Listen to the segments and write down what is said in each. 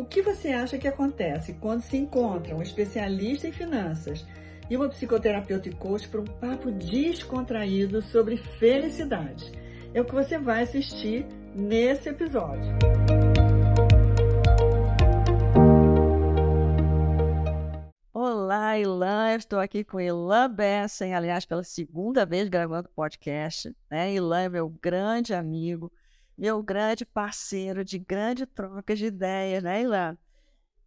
O que você acha que acontece quando se encontra um especialista em finanças e uma psicoterapeuta e coach para um papo descontraído sobre felicidade? É o que você vai assistir nesse episódio. Olá, Ilan. Eu estou aqui com Ilan Bessen, aliás, pela segunda vez gravando podcast. Né? Ilan é meu grande amigo, meu grande parceiro de grande troca de ideias, né, Ilan?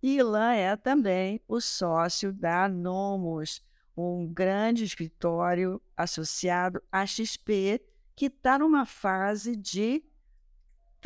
E Ilan é também o sócio da Nomos, um grande escritório associado à XP, que está numa fase de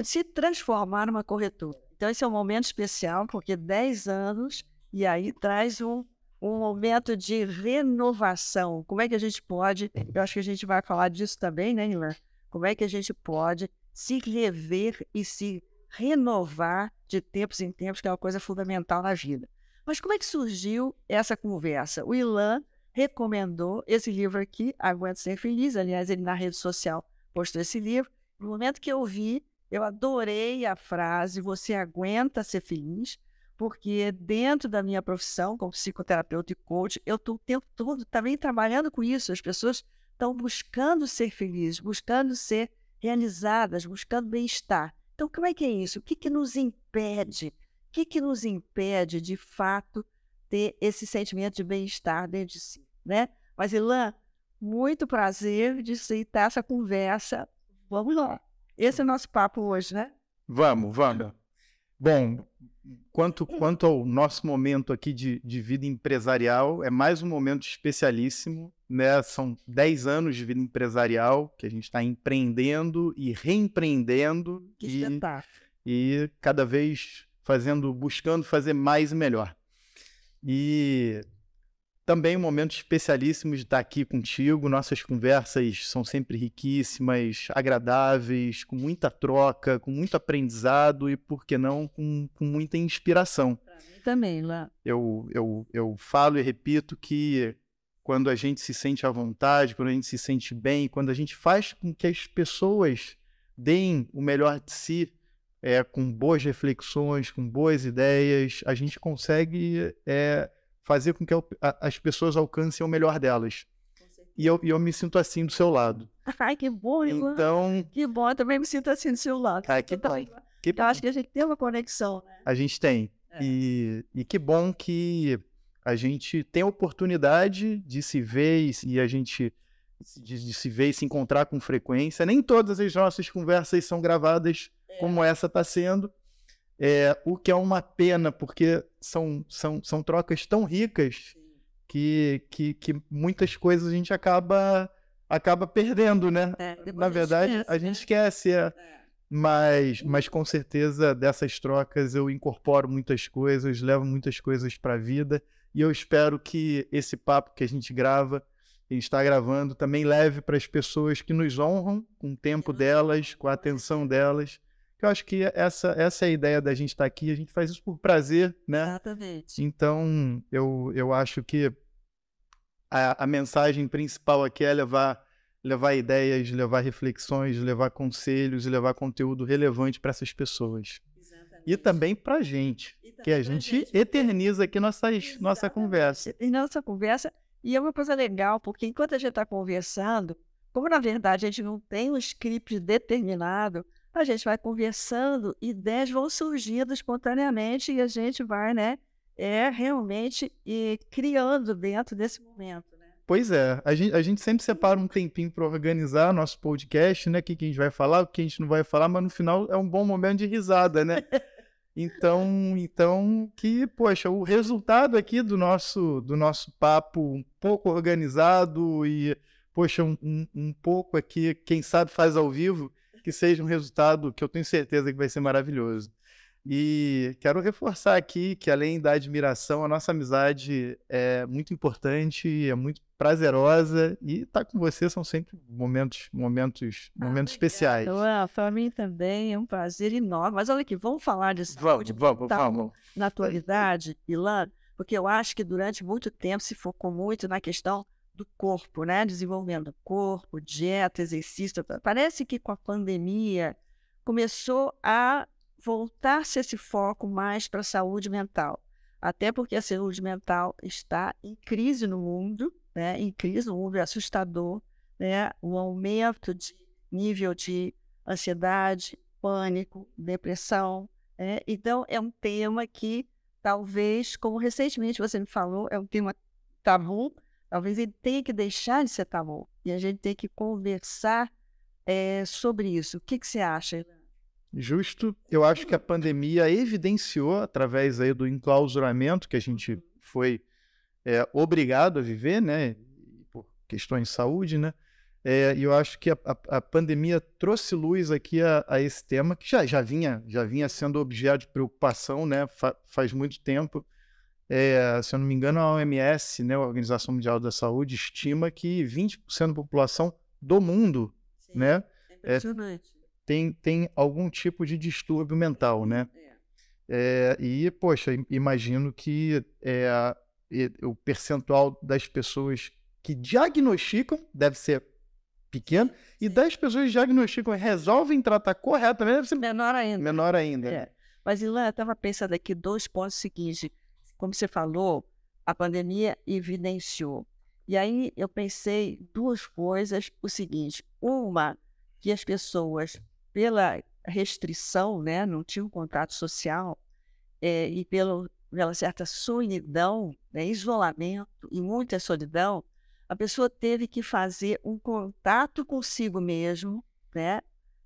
se transformar numa corretora. Então, esse é um momento especial, porque 10 anos, e aí traz um, um momento de renovação. Como é que a gente pode, eu acho que a gente vai falar disso também, né, Ilan? Como é que a gente pode se rever e se renovar de tempos em tempos, que é uma coisa fundamental na vida. Mas como é que surgiu essa conversa? O Ilan recomendou esse livro aqui, Aguento Ser Feliz. Aliás, ele na rede social postou esse livro. No momento que eu vi, eu adorei a frase: Você aguenta ser feliz, porque dentro da minha profissão como psicoterapeuta e coach, eu estou o tempo todo também trabalhando com isso. As pessoas estão buscando ser felizes, buscando ser realizadas, buscando bem-estar. Então, como é que é isso? O que, que nos impede? O que, que nos impede, de fato, ter esse sentimento de bem-estar dentro de si, né? Mas, Ilan, muito prazer de aceitar essa conversa. Vamos lá. Esse é o nosso papo hoje, né? Vamos, vamos. Bom, quanto, quanto ao nosso momento aqui de, de vida empresarial, é mais um momento especialíssimo, né? São 10 anos de vida empresarial que a gente está empreendendo e reempreendendo. Que e, e cada vez fazendo, buscando fazer mais e melhor. E também um momento especialíssimo de estar aqui contigo. Nossas conversas são sempre riquíssimas, agradáveis, com muita troca, com muito aprendizado e, por que não, com, com muita inspiração. Também, lá. Eu, eu, eu falo e repito que quando a gente se sente à vontade, quando a gente se sente bem, quando a gente faz com que as pessoas deem o melhor de si, é, com boas reflexões, com boas ideias, a gente consegue é, fazer com que as pessoas alcancem o melhor delas. E eu, e eu me sinto assim do seu lado. Ai, que bom, Ilan. Então, Que bom, eu também me sinto assim do seu lado. Que Então, bom. que Eu acho que a gente tem uma conexão, né? a gente tem. É. E, e que bom que a gente tem a oportunidade de se ver e, a gente de, de se ver e se encontrar com frequência. Nem todas as nossas conversas são gravadas como essa está sendo. É, o que é uma pena, porque são, são, são trocas tão ricas que, que, que muitas coisas a gente acaba, acaba perdendo, né? É, Na verdade, esquece, a gente né? esquece. é. É. Mas, mas com certeza dessas trocas eu incorporo muitas coisas, levo muitas coisas para a vida e eu espero que esse papo que a gente grava e está gravando também leve para as pessoas que nos honram com o tempo delas, com a atenção delas. Eu acho que essa, essa é a ideia da gente estar aqui, a gente faz isso por prazer, né? Exatamente. Então eu, eu acho que a, a mensagem principal aqui é levar levar ideias, levar reflexões, levar conselhos e levar conteúdo relevante para essas pessoas. Exatamente. E também para a gente, que a pra gente eterniza aqui nossas, nossa conversa. E nossa conversa, e é uma coisa legal, porque enquanto a gente está conversando, como na verdade a gente não tem um script determinado, a gente vai conversando, ideias vão surgindo espontaneamente e a gente vai, né, é realmente e criando dentro desse momento, né? Pois é, a gente, a gente sempre separa um tempinho para organizar nosso podcast, né? O que, que a gente vai falar, o que a gente não vai falar, mas no final é um bom momento de risada, né? Então, então que, poxa, o resultado aqui do nosso, do nosso papo um pouco organizado e, poxa, um, um, um pouco aqui, quem sabe faz ao vivo, que seja um resultado que eu tenho certeza que vai ser maravilhoso. E quero reforçar aqui que, além da admiração, a nossa amizade é muito importante, é muito prazerosa e estar com você são sempre momentos, momentos, momentos especiais. Então, para mim também é um prazer enorme. Mas olha aqui, vamos falar de Vamos, saúde vamos, mental vamos. na atualidade, Ilan, porque eu acho que durante muito tempo se focou muito na questão do corpo, né? Desenvolvimento do corpo, dieta, exercício. Parece que com a pandemia começou a voltar-se esse foco mais para a saúde mental. Até porque a saúde mental está em crise no mundo, né? em crise no mundo, é assustador, né? o aumento de nível de ansiedade, pânico, depressão. Né? Então, é um tema que talvez, como recentemente você me falou, é um tema tabu, talvez ele tenha que deixar de ser tabu. E a gente tem que conversar é, sobre isso. O que, que você acha, Justo. Eu acho que a pandemia evidenciou, através aí do enclausuramento que a gente foi é, obrigado a viver, né, por questões de saúde, né, é, e eu acho que a, a, a pandemia trouxe luz aqui a, a, esse tema, que já, já, vinha, já vinha sendo objeto de preocupação né, fa, faz muito tempo. É, se eu não me engano, a OMS, né, a Organização Mundial da Saúde, estima que 20% da população do mundo Sim, né, é impressionante. É, tem, tem algum tipo de distúrbio mental, né? É, e, poxa, imagino que é, o percentual das pessoas que diagnosticam deve ser pequeno, e das pessoas que diagnosticam e resolvem tratar corretamente deve ser menor ainda. Menor ainda. É. Mas, Ilan, eu estava pensando aqui dois pontos seguintes. Como você falou, a pandemia evidenciou. E aí eu pensei duas coisas. O seguinte: uma, que as pessoas pela restrição, né, não tinha um contato social, é, e pelo, pela certa solidão, né, isolamento e muita solidão, a pessoa teve que fazer um contato consigo mesmo, né,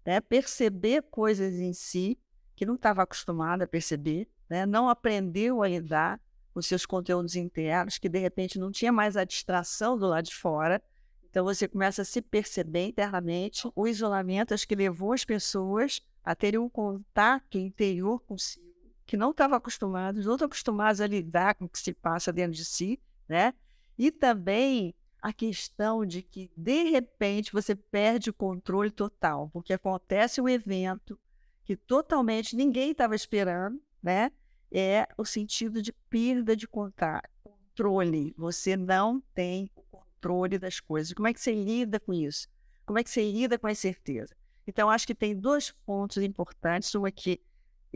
né, perceber coisas em si que não estava acostumada a perceber, né, não aprendeu a lidar com seus conteúdos internos, que de repente não tinha mais a distração do lado de fora, então você começa a se perceber internamente. O isolamento acho que levou as pessoas a terem um contato interior consigo, que não estavam acostumados, não estão acostumados a lidar com o que se passa dentro de si, né? E também a questão de que, de repente, você perde o controle total, porque acontece um evento que totalmente ninguém estava esperando, né? É o sentido de perda de controle. Você não tem controle das coisas. Como é que você lida com isso? Como é que você lida com a incerteza? Então, acho que tem dois pontos importantes. Um é que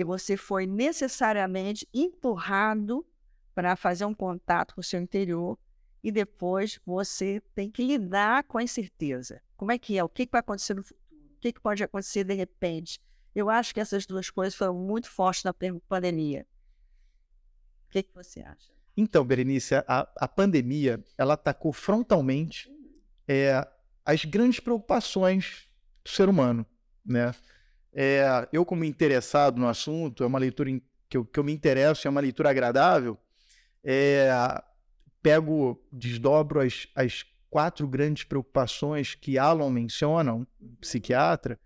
você foi necessariamente empurrado para fazer um contato com o seu interior e depois você tem que lidar com a incerteza. Como é que é? O que vai acontecer no futuro? O que pode acontecer de repente? Eu acho que essas duas coisas foram muito fortes na pandemia. O que, que você acha? Então, Berenice, a, a pandemia ela atacou frontalmente é, as grandes preocupações do ser humano, né? É, eu, como interessado no assunto, é uma leitura que, eu, que eu me interesso, é uma leitura agradável, é, pego, desdobro as, as quatro grandes preocupações que Alan menciona, um psiquiatra,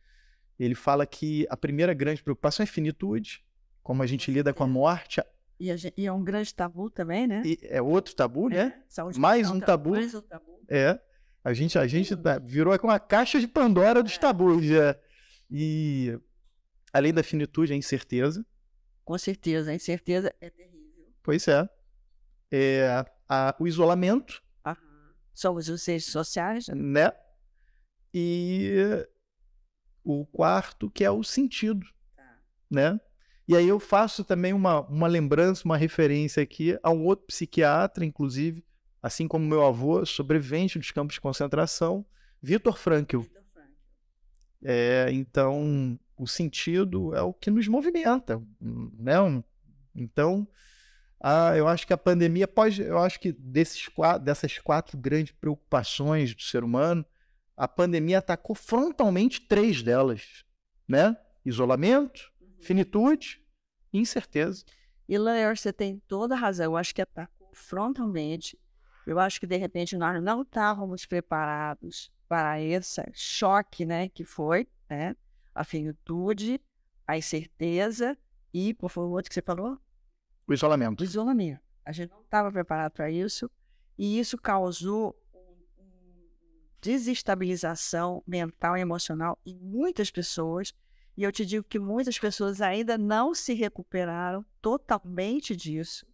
ele fala que a primeira grande preocupação é finitude, como a gente lida com a morte, e, e, é um grande tabu também, né? E é outro tabu, né? É, mais um tabu. Mais um tabu. É. A gente, a gente tá, virou com uma caixa de Pandora dos é. tabus. Já. E além da finitude, a incerteza. Com certeza, a incerteza é terrível. Pois é. é a, o isolamento. Somos os seres sociais. Né? E o quarto, que é o sentido. Tá. Né? E aí eu faço também uma, uma lembrança, uma referência aqui a um outro psiquiatra, inclusive, assim como meu avô, sobrevivente dos campos de concentração, Vitor Frankl. É, então, o sentido é o que nos movimenta, né? Então, ah, eu acho que a pandemia pode, eu acho que desses dessas quatro grandes preocupações do ser humano, a pandemia atacou frontalmente três delas, né? Isolamento, finitude e incerteza. E Lair, você tem toda a razão. Eu acho que atacou frontalmente. Eu acho que de repente nós não estávamos preparados para esse choque, né, que foi, né, a finitude, a incerteza e qual foi o outro que você falou? O isolamento. O isolamento. A gente não estava preparado para isso e isso causou desestabilização mental e emocional em muitas pessoas e eu te digo que muitas pessoas ainda não se recuperaram totalmente disso.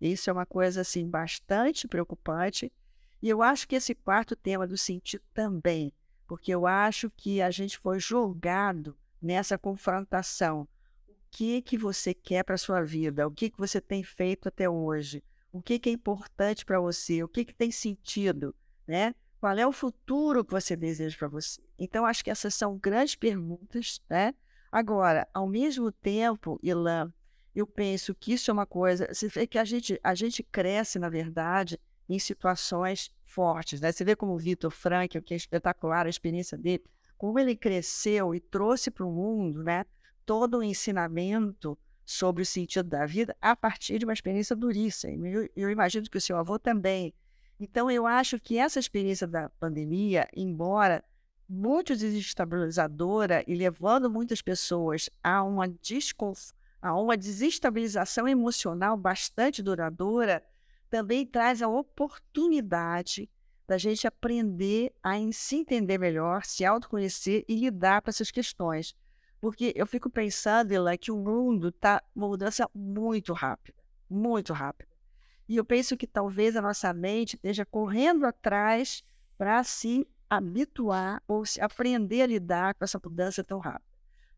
Isso é uma coisa assim bastante preocupante. E eu acho que esse quarto tema do sentido também, porque eu acho que a gente foi julgado nessa confrontação. O que que você quer para sua vida, o que que você tem feito até hoje, o que que é importante para você, o que que tem sentido, né? Qual é o futuro que você deseja para você? Então, acho que essas são grandes perguntas, né? Agora, ao mesmo tempo, Ilan, eu penso que isso é uma coisa. Você vê que a gente, a gente cresce, na verdade, em situações fortes. Né? Você vê como o Vitor Frank, que é espetacular a experiência dele, como ele cresceu e trouxe para o mundo né, todo o ensinamento sobre o sentido da vida a partir de uma experiência duríssima. Eu, eu imagino que o seu avô também. Então, eu acho que essa experiência da pandemia, embora muito desestabilizadora e levando muitas pessoas a uma, a uma desestabilização emocional bastante duradoura, também traz a oportunidade da gente aprender a se entender melhor, se autoconhecer e lidar com essas questões. Porque eu fico pensando, Ela, que o mundo está uma mudança muito rápida, muito rápida. E eu penso que talvez a nossa mente esteja correndo atrás para se habituar ou se aprender a lidar com essa mudança tão rápida.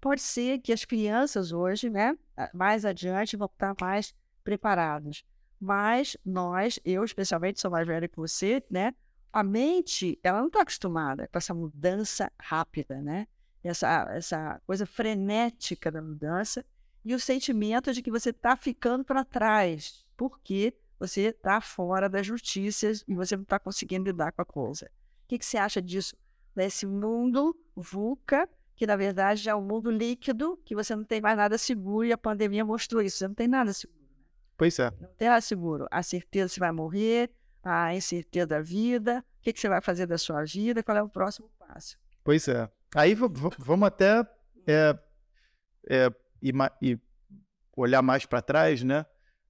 Pode ser que as crianças hoje, né, mais adiante, vão estar mais preparadas. Mas nós, eu especialmente sou mais velha que você, né? A mente, ela não está acostumada com essa mudança rápida, né? Essa, essa coisa frenética da mudança e o sentimento de que você está ficando para trás, porque você está fora das notícias e você não está conseguindo lidar com a coisa. O que, que você acha disso? Desse mundo VUCA, que na verdade é um mundo líquido, que você não tem mais nada seguro e a pandemia mostrou isso. Você não tem nada seguro. Né? Pois é. Não tem nada seguro. A certeza que você vai morrer, a incerteza da vida, o que, que você vai fazer da sua vida, qual é o próximo passo. Pois é. Aí vamos até é, é, e, olhar mais para trás, né?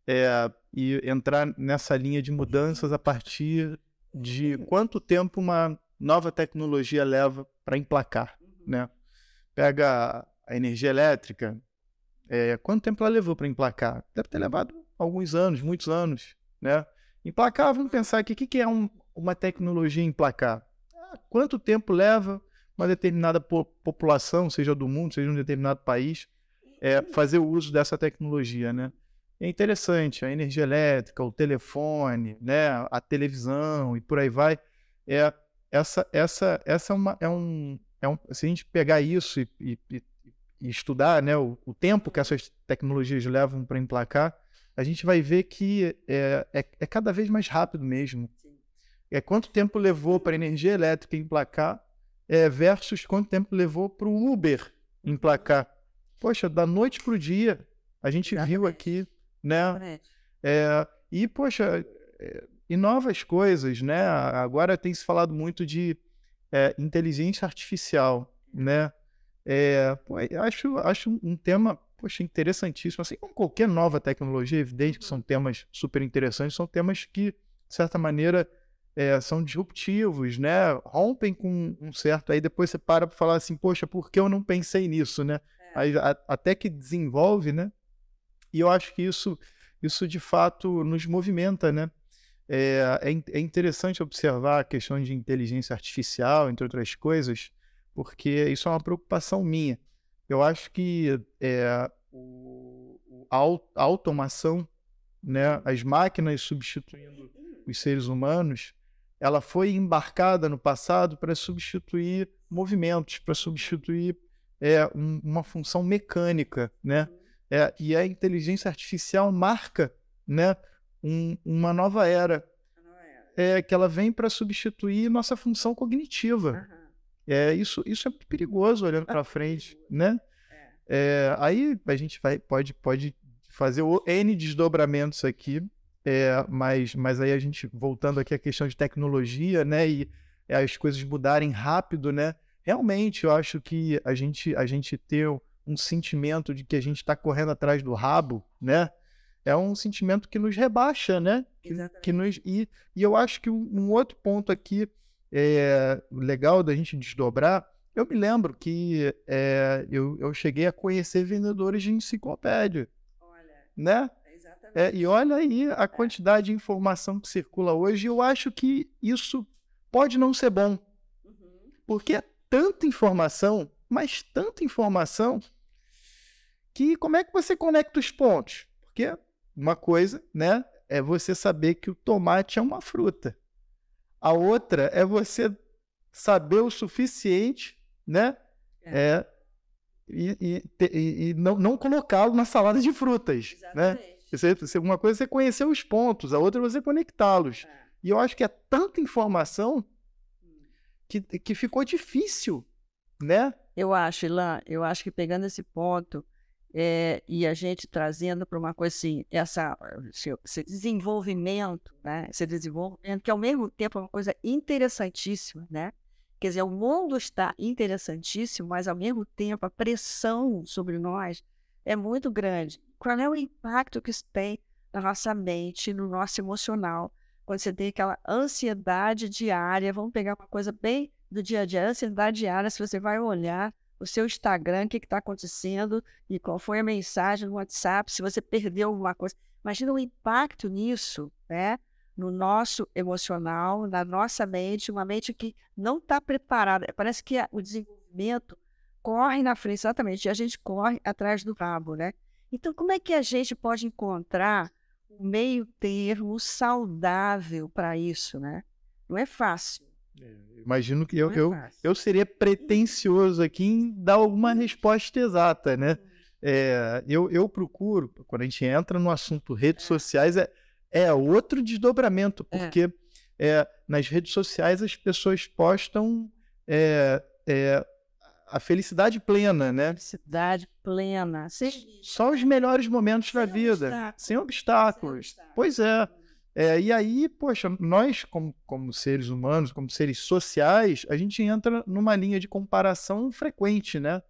É, e entrar nessa linha de mudanças a partir de quanto tempo uma nova tecnologia leva para emplacar, né? Pega a energia elétrica, é, quanto tempo ela levou para emplacar? Deve ter levado alguns anos, muitos anos, né? Emplacar, vamos pensar aqui, o que, que é um, uma tecnologia emplacar? Ah, quanto tempo leva uma determinada po população, seja do mundo, seja de um determinado país, é, fazer o uso dessa tecnologia, né? É interessante, a energia elétrica, o telefone, né, a televisão e por aí vai. É, essa, essa, essa é, uma, é, um, é um. Se a gente pegar isso e, e, e estudar né, o, o, tempo que essas tecnologias levam para emplacar, a gente vai ver que é, é, é cada vez mais rápido mesmo. É quanto tempo levou para a energia elétrica emplacar é, versus quanto tempo levou para o Uber emplacar. Poxa, da noite para o dia, a gente viu aqui né? É, e, poxa, é, e novas coisas, né? Agora tem se falado muito de é, inteligência artificial, né? É, pô, acho, acho um tema, poxa, interessantíssimo. Assim como qualquer nova tecnologia, evidente que são temas super interessantes, são temas que, de certa maneira, é, são disruptivos, né? Rompem com um certo. Aí depois você para para falar assim, poxa, por que eu não pensei nisso, né? É. Aí, a, até que desenvolve, né? E eu acho que isso, isso de fato nos movimenta, né? É, é, é interessante observar a questão de inteligência artificial, entre outras coisas, porque isso é uma preocupação minha. Eu acho que é, a automação, né, as máquinas substituindo os seres humanos, ela foi embarcada no passado para substituir movimentos, para substituir é, um, uma função mecânica, né? É, e a inteligência artificial marca né, um, uma nova era. É, que ela vem para substituir nossa função cognitiva. Uhum. É, isso, isso é perigoso olhando para frente, né? É. é, aí a gente vai, pode, pode fazer o N desdobramentos aqui, é, mas, mas aí a gente, voltando aqui à questão de tecnologia, né? E as coisas mudarem rápido, né? Realmente, eu acho que a gente, a gente ter um sentimento de que a gente está correndo atrás do rabo, né? É um sentimento que nos rebaixa, né? Que, que nos, e, e eu acho que um, um outro ponto aqui é, legal da gente desdobrar, eu me lembro que é, eu, eu cheguei a conhecer vendedores de enciclopédia. Olha, né? É, e olha aí a é. quantidade de informação que circula hoje. Eu acho que isso pode não ser bom. Uhum. Porque é tanta informação, mas tanta informação que como é que você conecta os pontos? Porque uma coisa, né, é você saber que o tomate é uma fruta. A outra é você saber o suficiente, né? É. é e, e, e, não, não colocá-lo na salada de frutas, né? Exatamente. né? Você, uma coisa é você conhecer os pontos, a outra é você conectá-los. É. E eu acho que é tanta informação hum. que, que ficou difícil, né? Eu acho, Ilan, eu acho que pegando esse ponto é, e a gente trazendo para uma coisa assim, essa, esse desenvolvimento, né? Esse desenvolvimento que ao mesmo tempo é uma coisa interessantíssima, né? Quer dizer, o mundo está interessantíssimo, mas ao mesmo tempo a pressão sobre nós é muito grande. Qual é o impacto que isso tem na nossa mente, no nosso emocional, quando você tem aquela ansiedade diária? Vamos pegar uma coisa bem do dia a dia, ansiedade diária, se você vai olhar o seu Instagram, o que está acontecendo e qual foi a mensagem no WhatsApp, se você perdeu alguma coisa. Imagina o impacto nisso, né? no nosso emocional, na nossa mente, uma mente que não está preparada. Parece que o desenvolvimento corre na frente, exatamente, e a gente corre atrás do rabo, né? Então, como é que a gente pode encontrar um meio termo saudável para isso, né? Não é fácil. É, imagino que eu, é eu, eu seria pretencioso aqui em dar alguma resposta exata, né? É, eu, eu procuro, quando a gente entra no assunto redes é. sociais, é, é outro desdobramento, é. porque é. Nas redes sociais as pessoas postam a felicidade plena, né? Felicidade plena. Só os melhores momentos sem da vida, obstáculos. sem obstáculos. Sem obstáculos. Pois é. É. E aí, poxa, nós, como, como seres humanos, como seres sociais, a gente entra numa linha de comparação frequente, né?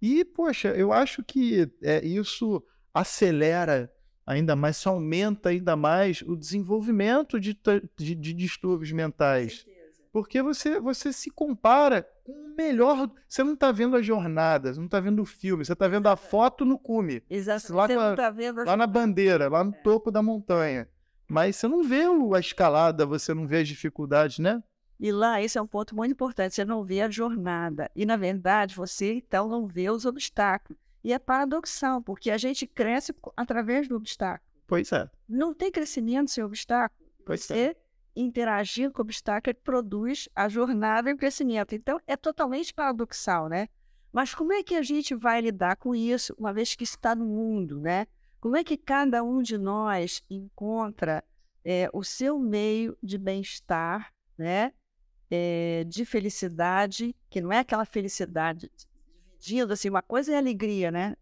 E, poxa, eu acho que é, isso acelera ainda mais, isso aumenta ainda mais o desenvolvimento de, de, de distúrbios mentais. Porque você, você se compara com o melhor. Você não está vendo a jornada, você não está vendo o filme, você está vendo a foto no cume. Exato. Lá, você não tá vendo lá na bandeira, lá no é. topo da montanha. Mas você não vê a escalada, você não vê as dificuldades, né? E lá, esse é um ponto muito importante. Você não vê a jornada. E, na verdade, você então não vê os obstáculos. E é paradoxal, porque a gente cresce através do obstáculo. Pois é. Não tem crescimento sem obstáculo. Pois Você é. interagindo com o obstáculo produz a jornada e o crescimento. Então, é totalmente paradoxal, né? Mas como é que a gente vai lidar com isso, uma vez que está no mundo, né? Como é que cada um de nós encontra é, o seu meio de bem-estar, né? É, de felicidade, que não é aquela felicidade dividindo, assim, uma coisa é alegria, né?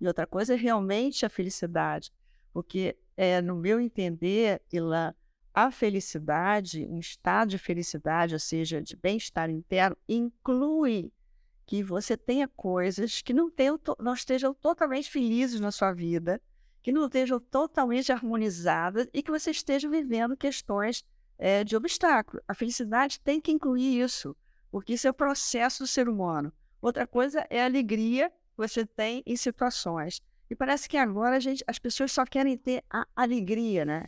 E outra coisa é realmente a felicidade. Porque, é, no meu entender, Ilan, a felicidade, um estado de felicidade, ou seja, de bem-estar interno, inclui que você tenha coisas que não, tenham, não estejam totalmente felizes na sua vida, que não estejam totalmente harmonizadas e que você esteja vivendo questões é, de obstáculo. A felicidade tem que incluir isso, porque isso é o processo do ser humano. Outra coisa é a alegria que você tem em situações. E parece que agora gente, as pessoas só querem ter a alegria, né?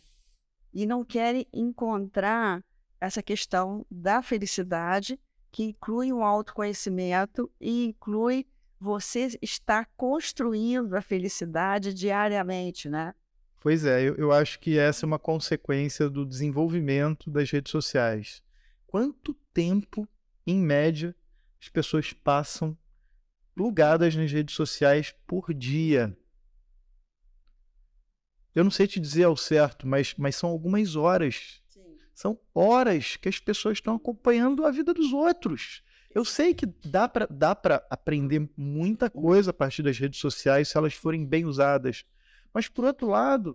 E não querem encontrar essa questão da felicidade, que inclui um autoconhecimento e inclui você estar construindo a felicidade diariamente, né? Pois é, eu, eu acho que essa é uma consequência do desenvolvimento das redes sociais. Quanto tempo, em média, as pessoas passam plugadas nas redes sociais por dia. Eu não sei te dizer ao certo, mas, mas são algumas horas. Sim. São horas que as pessoas estão acompanhando a vida dos outros. Eu sei que dá para dá aprender muita coisa a partir das redes sociais se elas forem bem usadas. Mas, por outro lado,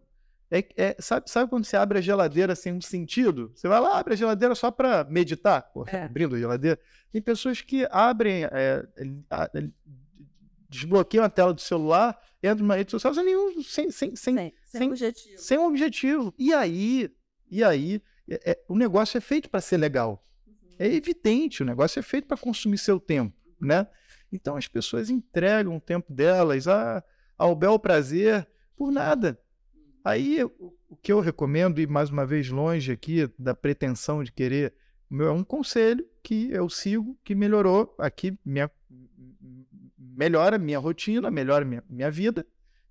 é, é, sabe, sabe quando você abre a geladeira sem um sentido? Você vai lá, abre a geladeira só para meditar, pô, é. abrindo a geladeira. Tem pessoas que abrem, é, desbloqueiam a tela do celular, entram numa rede social sem nenhum, sem, sem, sem, sem, sem, objetivo. sem um objetivo. E aí, e aí, é, é, o negócio é feito para ser legal. É evidente, o negócio é feito para consumir seu tempo, né? Então as pessoas entregam o tempo delas a, ao bel prazer por nada. Aí, o que eu recomendo, e mais uma vez longe aqui da pretensão de querer, é um conselho que eu sigo, que melhorou aqui minha, melhora minha rotina, melhora minha, minha vida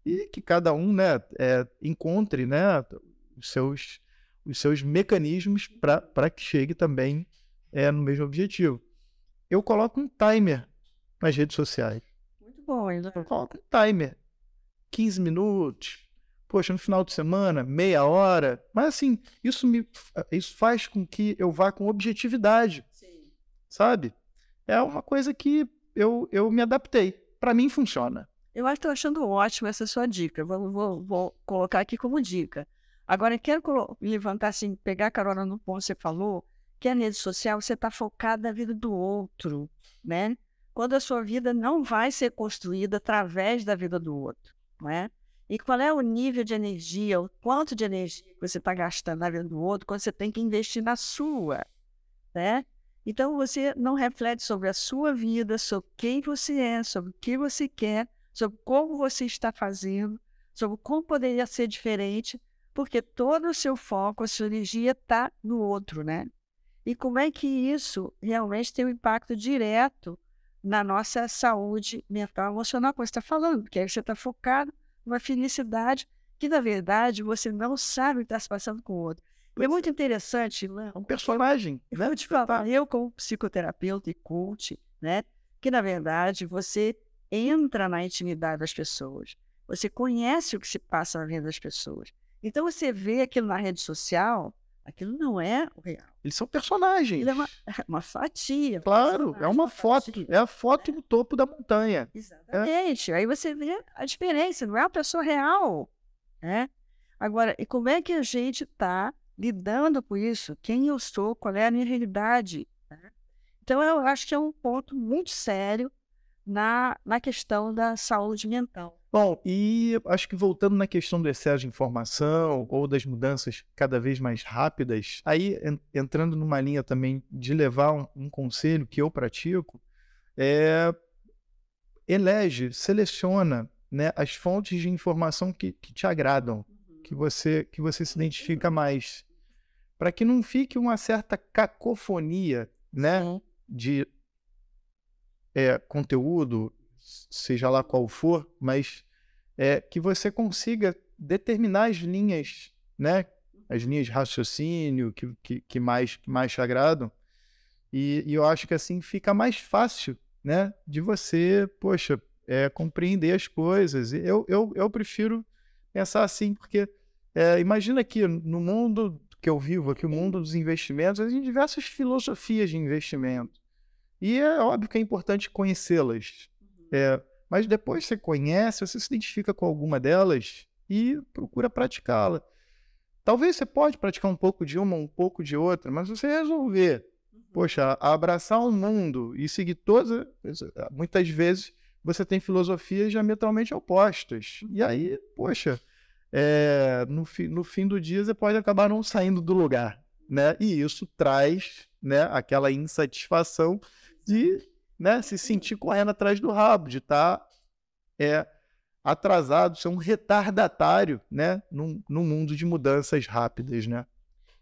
e que cada um né, é, encontre né, os, seus, os seus mecanismos para que chegue também é, no mesmo objetivo. Eu coloco um timer nas redes sociais. Muito bom, ainda. Eu coloco um timer. 15 minutos, poxa, no final de semana, meia hora. Mas assim, isso, me, isso faz com que eu vá com objetividade. Sim. Sabe? É uma coisa que eu, eu me adaptei. Para mim funciona. Eu estou achando ótimo essa sua dica. Vou, vou, vou colocar aqui como dica. Agora, quero levantar assim, pegar a carona no ponto que você falou, que a rede social você está focado na vida do outro, né? Quando a sua vida não vai ser construída através da vida do outro, não é? E qual é o nível de energia, o quanto de energia você está gastando na vida do outro quando você tem que investir na sua, né? Então você não reflete sobre a sua vida, sobre quem você é, sobre o que você quer, sobre como você está fazendo, sobre como poderia ser diferente, porque todo o seu foco, a sua energia está no outro, né? E como é que isso realmente tem um impacto direto na nossa saúde mental e emocional, como você está falando, porque aí você está focado uma felicidade que, na verdade, você não sabe o que está se passando com o outro. E é muito interessante, É um personagem. Né? Eu te falar, eu como psicoterapeuta e coach, né? Que, na verdade, você entra na intimidade das pessoas. Você conhece o que se passa na vida das pessoas. Então, você vê aquilo na rede social, aquilo não é o real. Eles são personagens. Ele é uma, uma fatia. Claro, é uma, foto. Fatia. É a foto no topo da montanha. Exatamente. É. Aí você vê a diferença, não é a pessoa real. Né? Agora, e como é que a gente está lidando com isso? Quem eu sou? Qual é a minha realidade? Né? Então, eu acho que é um ponto muito sério na, na questão da saúde mental. Bom, e acho que voltando na questão do excesso de informação ou das mudanças cada vez mais rápidas, aí entrando numa linha também de levar um, um conselho que eu pratico, é elege, seleciona né, as fontes de informação que, que te agradam, uhum. que você, que você se identifica mais, para que não fique uma certa cacofonia né, de é, conteúdo, seja lá qual for, mas é, que você consiga determinar as linhas, né? As linhas de raciocínio que, que, que mais, que mais te agradam. E, e, eu acho que assim fica mais fácil, né? De você, poxa, é, compreender as coisas. Eu, eu, eu prefiro pensar assim, porque é, imagina que no mundo que eu vivo aqui, o mundo dos investimentos, existem diversas filosofias de investimento. E é óbvio que é importante conhecê-las. É, mas depois você conhece, você se identifica com alguma delas e procura praticá-la. Talvez você pode praticar um pouco de uma, um pouco de outra, mas você resolver, uhum. poxa, abraçar o mundo e seguir todas, muitas vezes você tem filosofias diametralmente opostas. E aí, poxa, é, no, fi, no fim do dia você pode acabar não saindo do lugar, né? E isso traz, né, aquela insatisfação de né, se sentir correndo atrás do rabo, de estar tá, é, atrasado, ser um retardatário né, num, num mundo de mudanças rápidas. Né?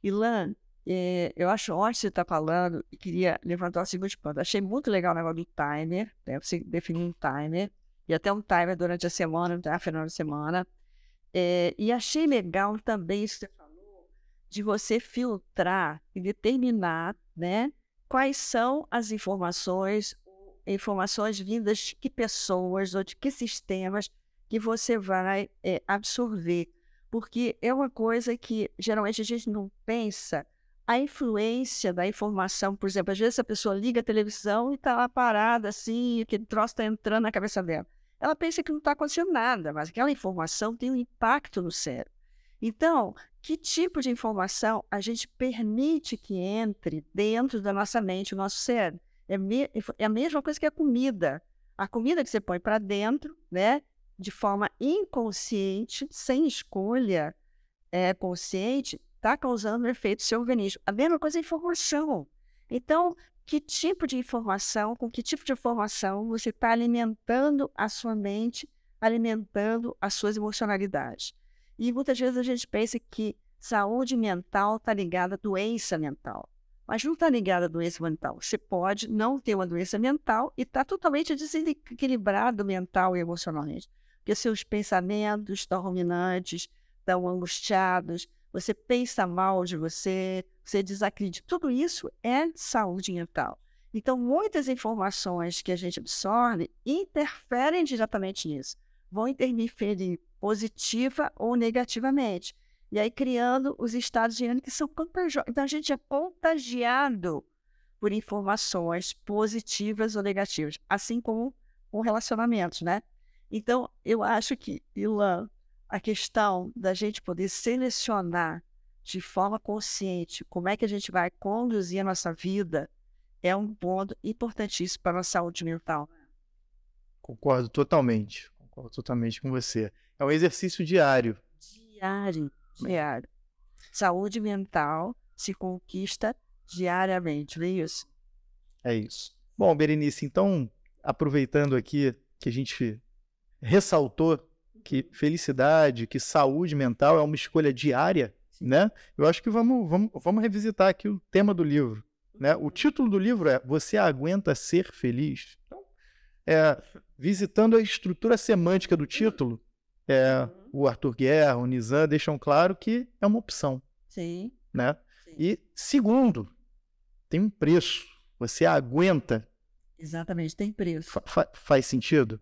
Ilan, é, eu acho ótimo você estar tá falando e queria levantar o seguinte ponto. Achei muito legal o negócio do timer, né, você definir um timer, e até um timer durante a semana, até a final de semana. É, e achei legal também isso que você falou, de você filtrar e determinar né, quais são as informações, informações vindas de que pessoas ou de que sistemas que você vai é, absorver. Porque é uma coisa que geralmente a gente não pensa a influência da informação. Por exemplo, às vezes a pessoa liga a televisão e está lá parada assim, aquele troço está entrando na cabeça dela. Ela pensa que não está acontecendo nada, mas aquela informação tem um impacto no cérebro. Então, que tipo de informação a gente permite que entre dentro da nossa mente, o nosso cérebro? É, me, é a mesma coisa que a comida. A comida que você põe para dentro, né, de forma inconsciente, sem escolha é, consciente, está causando um efeito no seu organismo. A mesma coisa é informação. Então, que tipo de informação, com que tipo de informação você está alimentando a sua mente, alimentando as suas emocionalidades? E muitas vezes a gente pensa que saúde mental está ligada à doença mental. mas não está ligado à doença mental. Você pode não ter uma doença mental e estar tá totalmente desequilibrado mental e emocionalmente. Porque seus pensamentos estão ruminantes, estão angustiados, você pensa mal de você, você desacredita. Tudo isso é saúde mental. Então, muitas informações que a gente absorve interferem diretamente nisso. Vão interferir positiva ou negativamente. E aí criando os estados de ânimo que são contagiosos. Então a gente é contagiado por informações positivas ou negativas, assim como com relacionamentos, né? Então eu acho que, Ilan, a questão da gente poder selecionar de forma consciente como é que a gente vai conduzir a nossa vida é um ponto importantíssimo para a nossa saúde mental. Concordo totalmente, concordo totalmente com você. É um exercício diário. Diário diário. Saúde mental se conquista diariamente, não é isso? É isso. Bom, Berenice, então, aproveitando aqui que a gente ressaltou que felicidade, que saúde mental é uma escolha diária, né? Eu acho que vamos, vamos, vamos revisitar aqui o tema do livro. Né? O título do livro é Você Aguenta Ser Feliz? Então, é, visitando a estrutura semântica do título, é, o Arthur Guerra, o Nizam deixam claro que é uma opção. Sim. Né? Sim. E segundo, tem um preço. Você aguenta. Exatamente, tem preço. Fa fa faz sentido?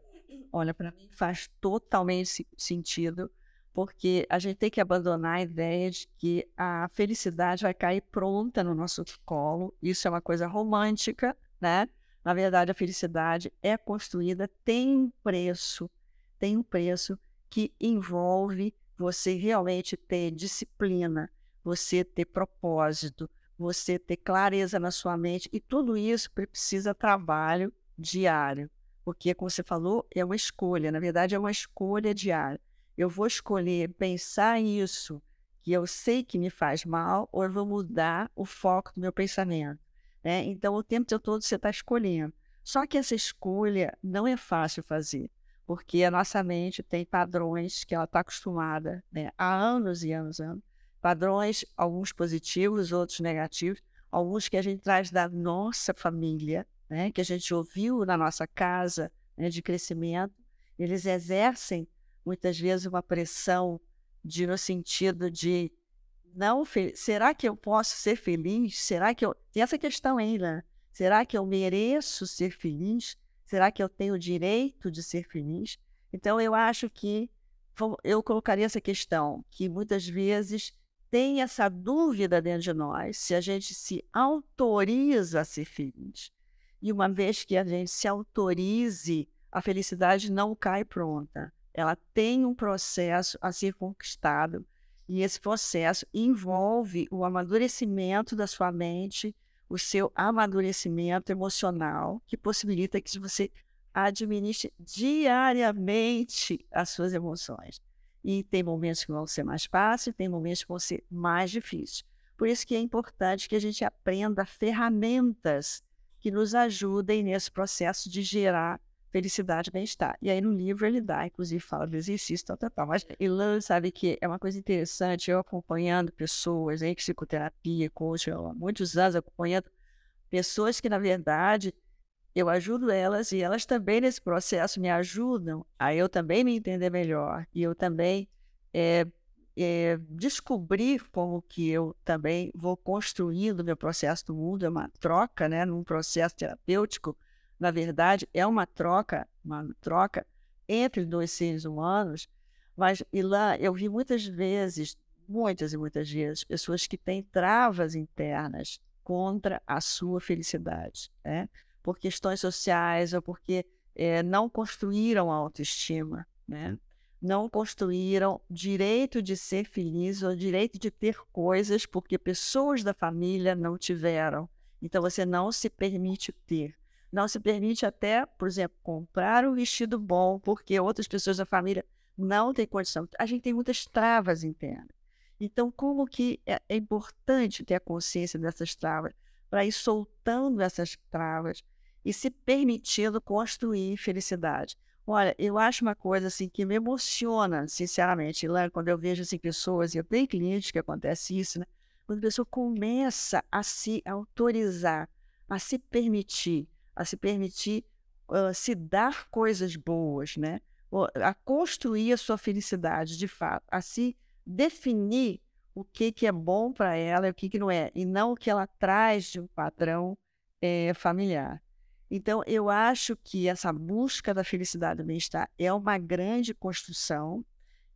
Olha, para mim faz totalmente sentido, porque a gente tem que abandonar a ideia de que a felicidade vai cair pronta no nosso colo. Isso é uma coisa romântica, né? Na verdade, a felicidade é construída, tem um preço, tem um preço que envolve você realmente ter disciplina, você ter propósito, você ter clareza na sua mente, e tudo isso precisa trabalho diário, porque, como você falou, é uma escolha, na verdade, é uma escolha diária. Eu vou escolher pensar isso que eu sei que me faz mal, ou eu vou mudar o foco do meu pensamento. Né? Então, o tempo todo você está escolhendo. Só que essa escolha não é fácil fazer porque a nossa mente tem padrões que ela está acostumada né, há anos e anos, anos. Padrões, alguns positivos, outros negativos, alguns que a gente traz da nossa família, né, que a gente ouviu na nossa casa né, de crescimento. Eles exercem muitas vezes uma pressão de no sentido de não será que eu posso ser feliz? Será que eu tem essa questão ainda? Será que eu mereço ser feliz? Será que eu tenho o direito de ser feliz? Então, eu acho que eu colocaria essa questão, que muitas vezes tem essa dúvida dentro de nós, se a gente se autoriza a ser feliz. E uma vez que a gente se autorize, a felicidade não cai pronta. Ela tem um processo a ser conquistado, e esse processo envolve o amadurecimento da sua mente, o seu amadurecimento emocional, que possibilita que você administre diariamente as suas emoções. E tem momentos que vão ser mais fáceis, tem momentos que vão ser mais difíceis. Por isso que é importante que a gente aprenda ferramentas que nos ajudem nesse processo de gerar felicidade e bem-estar. E aí no livro ele dá, inclusive fala do exercício, tal, tal, tal. Mas Ilan sabe que é uma coisa interessante, eu acompanhando pessoas em psicoterapia, coach, há muitos anos acompanhando pessoas que, na verdade, eu ajudo elas e elas também nesse processo me ajudam a eu também me entender melhor e eu também é, é, descobrir como que eu também vou construindo meu processo do mundo, é uma troca, né, num processo terapêutico, na verdade, é uma troca, uma troca entre dois seres humanos, mas e lá eu vi muitas vezes, muitas e muitas vezes, pessoas que têm travas internas contra a sua felicidade, né? por questões sociais ou porque é, não construíram autoestima, né? não construíram direito de ser feliz ou direito de ter coisas porque pessoas da família não tiveram. Então você não se permite ter. Não se permite até, por exemplo, comprar um vestido bom, porque outras pessoas da família não têm condição. A gente tem muitas travas internas. Então, como que é, é importante ter a consciência dessas travas para ir soltando essas travas e se permitindo construir felicidade. Olha, eu acho uma coisa assim que me emociona, sinceramente, lá quando eu vejo assim pessoas, e eu tenho clientes que acontece isso, né? Quando a pessoa começa a se autorizar, a se permitir, a se permitir uh, se dar coisas boas, né? a construir a sua felicidade de fato, a se definir o que, que é bom para ela e o que, que não é, e não o que ela traz de um padrão é, familiar. Então, eu acho que essa busca da felicidade e do bem-estar é uma grande construção,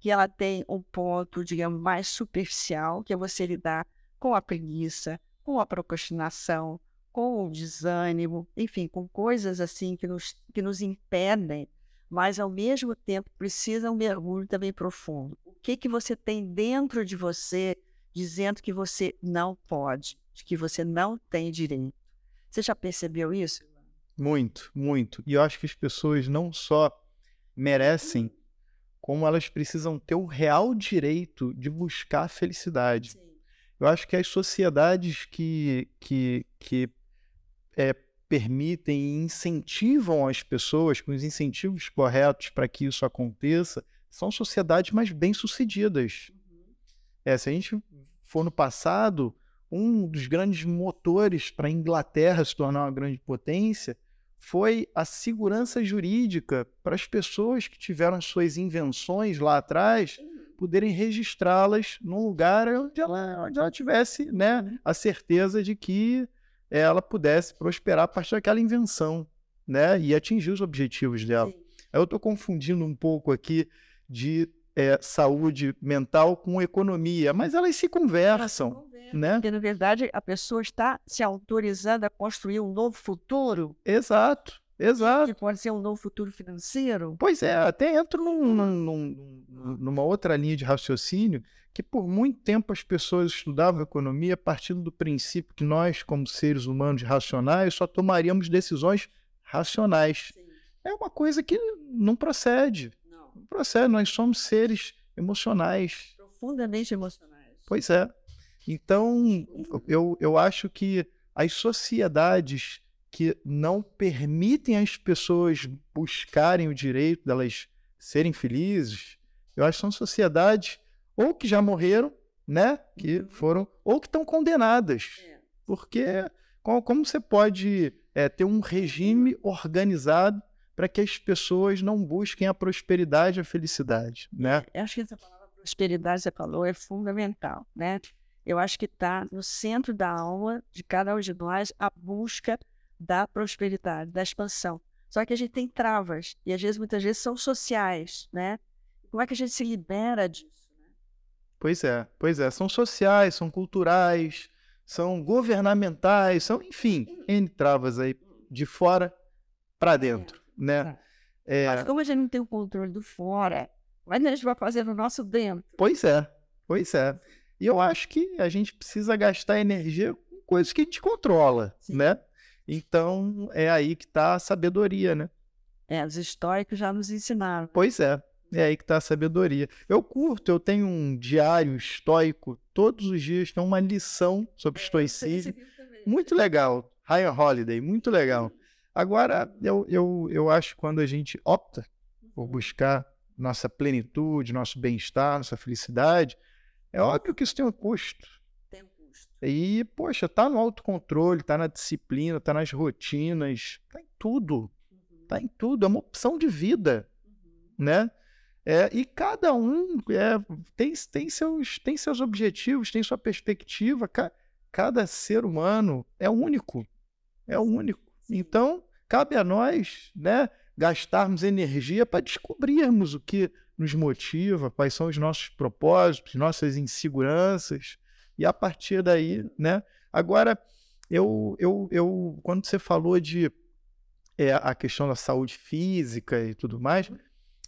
que ela tem um ponto, digamos, mais superficial, que é você lidar com a preguiça, com a procrastinação, com o desânimo, enfim, com coisas assim que nos, que nos impedem, mas ao mesmo tempo precisa um mergulho também profundo. O que, que você tem dentro de você dizendo que você não pode, que você não tem direito? Você já percebeu isso? Muito, muito. E eu acho que as pessoas não só merecem, como elas precisam ter o real direito de buscar a felicidade. Sim. Eu acho que as sociedades que, que, que é, permitem e incentivam as pessoas com os incentivos corretos para que isso aconteça são sociedades mais bem-sucedidas. É, se a gente for no passado, um dos grandes motores para a Inglaterra se tornar uma grande potência foi a segurança jurídica para as pessoas que tiveram suas invenções lá atrás poderem registrá-las num lugar onde ela, onde ela tivesse né, uhum. a certeza de que ela pudesse prosperar a partir daquela invenção né, e atingir os objetivos dela. Sim. Eu estou confundindo um pouco aqui de é, saúde mental com economia, mas elas se conversam. Né? Porque, na verdade, a pessoa está se autorizando a construir um novo futuro. Exato, exato. Que pode ser um novo futuro financeiro. Pois é, até entro num, num, numa outra linha de raciocínio que por muito tempo as pessoas estudavam economia partindo do princípio que nós, como seres humanos racionais, só tomaríamos decisões racionais. Sim. É uma coisa que não procede. Não. não procede, nós somos seres emocionais. Profundamente emocionais. Pois é. Então, eu, eu acho que as sociedades que não permitem as pessoas buscarem o direito delas serem felizes, eu acho que são sociedades ou que já morreram, né? Que uhum. foram, ou que estão condenadas. É. Porque como, como você pode é, ter um regime organizado para que as pessoas não busquem a prosperidade e a felicidade, né? Eu acho que essa palavra prosperidade, você falou, é fundamental, né? Eu acho que está no centro da alma de cada um de nós a busca da prosperidade, da expansão. Só que a gente tem travas, e às vezes, muitas vezes, são sociais, né? Como é que a gente se libera disso? Né? Pois é, pois é. São sociais, são culturais, são governamentais, são, enfim, N travas aí de fora para dentro, é, né? É. Mas como a gente não tem o controle do fora, mas a gente vai fazer no nosso dentro. Pois é, pois é. E eu acho que a gente precisa gastar energia com coisas que a gente controla, Sim. né? Então é aí que está a sabedoria, né? É, os históricos já nos ensinaram. Pois é, é aí que está a sabedoria. Eu curto, eu tenho um diário estoico, todos os dias tem uma lição sobre é, estoicismo. Muito legal. Higher Holiday, muito legal. Agora, eu, eu, eu acho que quando a gente opta por uhum. buscar nossa plenitude, nosso bem-estar, nossa felicidade, é óbvio que isso tem um custo. E, poxa, tá no autocontrole, tá na disciplina, tá nas rotinas, tá em tudo. Uhum. Tá em tudo. É uma opção de vida, uhum. né? É, e cada um é, tem, tem, seus, tem seus objetivos, tem sua perspectiva. Ca, cada ser humano é único. É único. Então, cabe a nós, né, gastarmos energia para descobrirmos o que nos motiva, quais são os nossos propósitos, nossas inseguranças, e a partir daí, né? Agora, eu, eu, eu quando você falou de é, a questão da saúde física e tudo mais,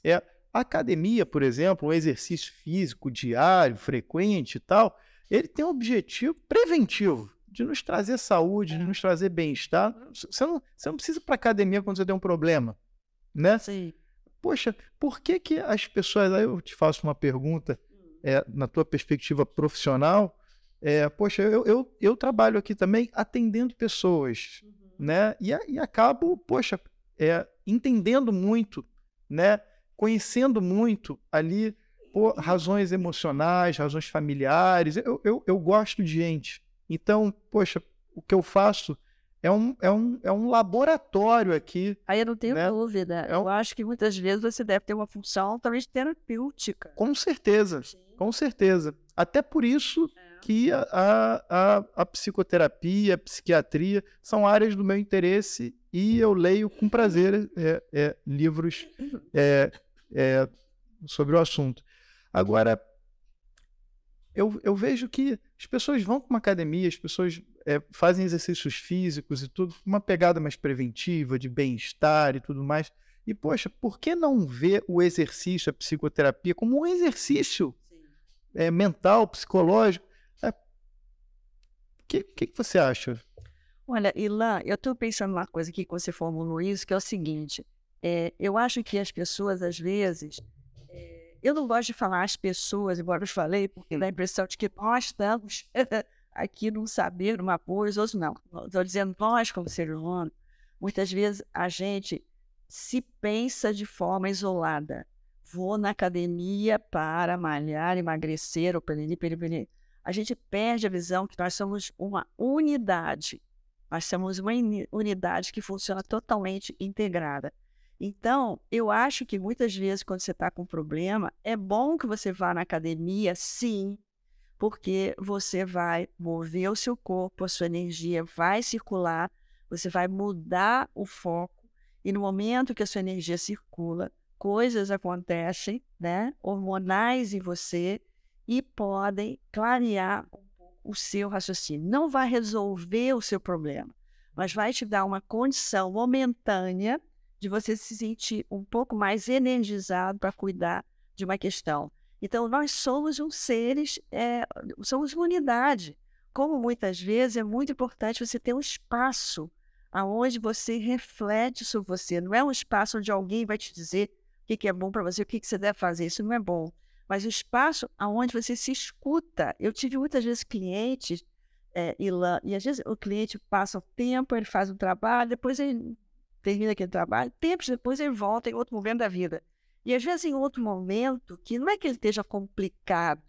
é a academia, por exemplo, um exercício físico diário, frequente e tal, ele tem um objetivo preventivo de nos trazer saúde, de nos trazer bem-estar. Você não, você não precisa ir para academia quando você tem um problema, né? Sim. Poxa, por que, que as pessoas. Aí eu te faço uma pergunta, hum. é, na tua perspectiva profissional. É, poxa, eu, eu, eu trabalho aqui também atendendo pessoas, uhum. né? E, e acabo, poxa, é, entendendo muito, né? Conhecendo muito ali por razões emocionais, razões familiares. Eu, eu, eu gosto de gente. Então, poxa, o que eu faço é um, é um, é um laboratório aqui. Aí eu não tenho né? dúvida. É um- Eu acho que muitas vezes você deve ter uma função talvez terapêutica. Com certeza, Sim. com certeza. Até por isso. Que a, a, a, psicoterapia, a psiquiatria são áreas do meu interesse e eu leio com prazer é, é, livros é, é, sobre o assunto. Agora, eu, eu vejo que as pessoas vão para uma academia, as pessoas é, fazem exercícios físicos e tudo, uma pegada mais preventiva, de bem-estar e tudo mais. E, poxa, por que não ver o exercício, a psicoterapia, como um exercício é, mental, psicológico? O que, que, que você acha? Olha, Ilan, eu estou pensando numa coisa aqui que você formulou isso, que é o seguinte: é, eu acho que as pessoas, às vezes, é, eu não gosto de falar as pessoas, embora eu falei, porque dá a impressão de que nós estamos aqui num saber, numa os outros não. Estou dizendo nós, como ser humano, muitas vezes a gente se pensa de forma isolada. Vou na academia para malhar, emagrecer, ou periri, periri, periri. A gente perde a visão que nós somos uma unidade. Nós somos uma uni- unidade que funciona totalmente integrada. Então, eu acho que muitas vezes, quando você está com problema, é bom que você vá na academia, sim, porque você vai mover o seu corpo, a sua energia vai circular, você vai mudar o foco, e no momento que a sua energia circula, coisas acontecem, né, hormonais em você, e podem clarear o seu raciocínio. Não vai resolver o seu problema, mas vai te dar uma condição momentânea de você se sentir um pouco mais energizado para cuidar de uma questão. Então, nós somos um seres, é, somos uma unidade. Como muitas vezes é muito importante você ter um espaço aonde você reflete sobre você. Não é um espaço onde alguém vai te dizer o que, é bom para você, o que você deve fazer. Isso não é bom. Mas o espaço aonde você se escuta. Eu tive muitas vezes clientes, é, Ilan, e às vezes o cliente passa um tempo, ele faz um trabalho, depois ele termina aquele trabalho, tempos depois ele volta em outro momento da vida. E às vezes em outro momento, que não é que ele esteja complicado,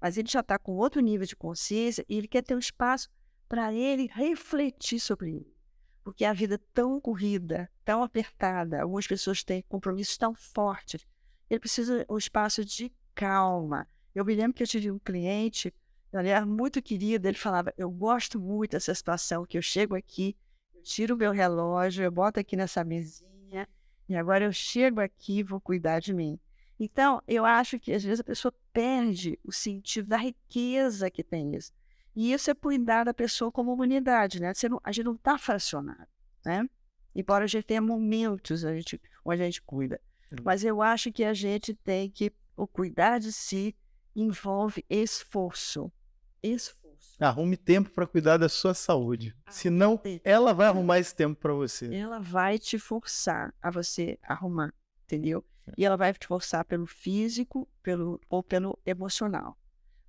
mas ele já está com outro nível de consciência e ele quer ter um espaço para ele refletir sobre ele. Porque a vida é tão corrida, tão apertada, algumas pessoas têm compromissos tão fortes, ele precisa um espaço de calma. Eu me lembro que eu tive um cliente, aliás, muito querido, ele falava, eu gosto muito dessa situação, que eu chego aqui, eu tiro o meu relógio, eu boto aqui nessa mesinha, e agora eu chego aqui e vou cuidar de mim. Então, eu acho que às vezes a pessoa perde o sentido da riqueza que tem isso. E isso é cuidar da pessoa como humanidade, né? Você não, a gente não está fracionado, né? Embora a gente tenha momentos a gente, onde a gente cuida. Mas eu acho que a gente tem que. O cuidar de si envolve esforço. Esforço. Arrume tempo para cuidar da sua saúde. Senão, tempo. ela vai arrumar esse tempo para você. Ela vai te forçar a você arrumar, entendeu? E ela vai te forçar pelo físico pelo, ou pelo emocional.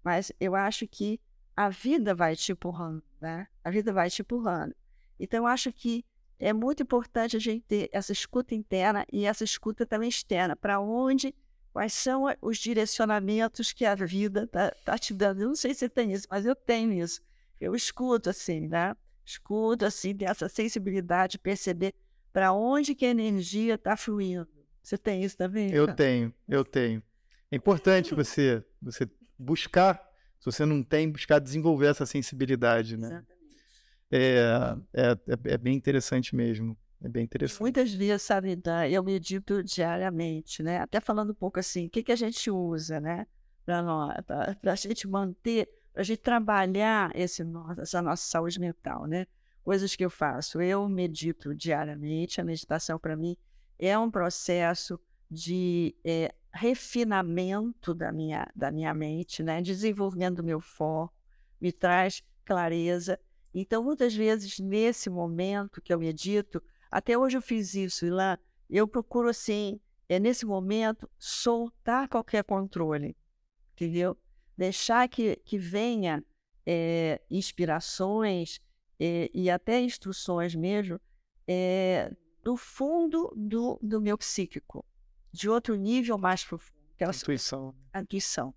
Mas eu acho que a vida vai te empurrando, né? A vida vai te empurrando. Então, eu acho que é muito importante a gente ter essa escuta interna e essa escuta também externa. Para onde, quais são os direcionamentos que a vida está tá te dando? Eu não sei se você tem isso, mas eu tenho isso. Eu escuto assim, né? Escuto assim, ter essa sensibilidade de perceber para onde que a energia está fluindo. Você tem isso também? Eu tenho, eu tenho. É importante você, você buscar, se você não tem, buscar desenvolver essa sensibilidade, né? Exatamente. É, é, é, é bem interessante mesmo. É bem interessante. Muitas vezes, sabe, eu medito diariamente, né? Até falando um pouco assim, o que, que a gente usa, né? Para a gente manter, para a gente trabalhar esse, essa nossa saúde mental, né? Coisas que eu faço. Eu medito diariamente. A meditação, para mim, é um processo de eh, refinamento da minha, da minha mente, né? Desenvolvimento do meu foco, me traz clareza. Então, muitas vezes, nesse momento que eu medito, até hoje eu fiz isso, e lá eu procuro, assim, é, nesse momento, soltar qualquer controle, entendeu? Deixar que, que venha é, inspirações é, e até instruções mesmo é, do fundo do, do meu psíquico, de outro nível mais profundo. Aquela Intuição. a intuição.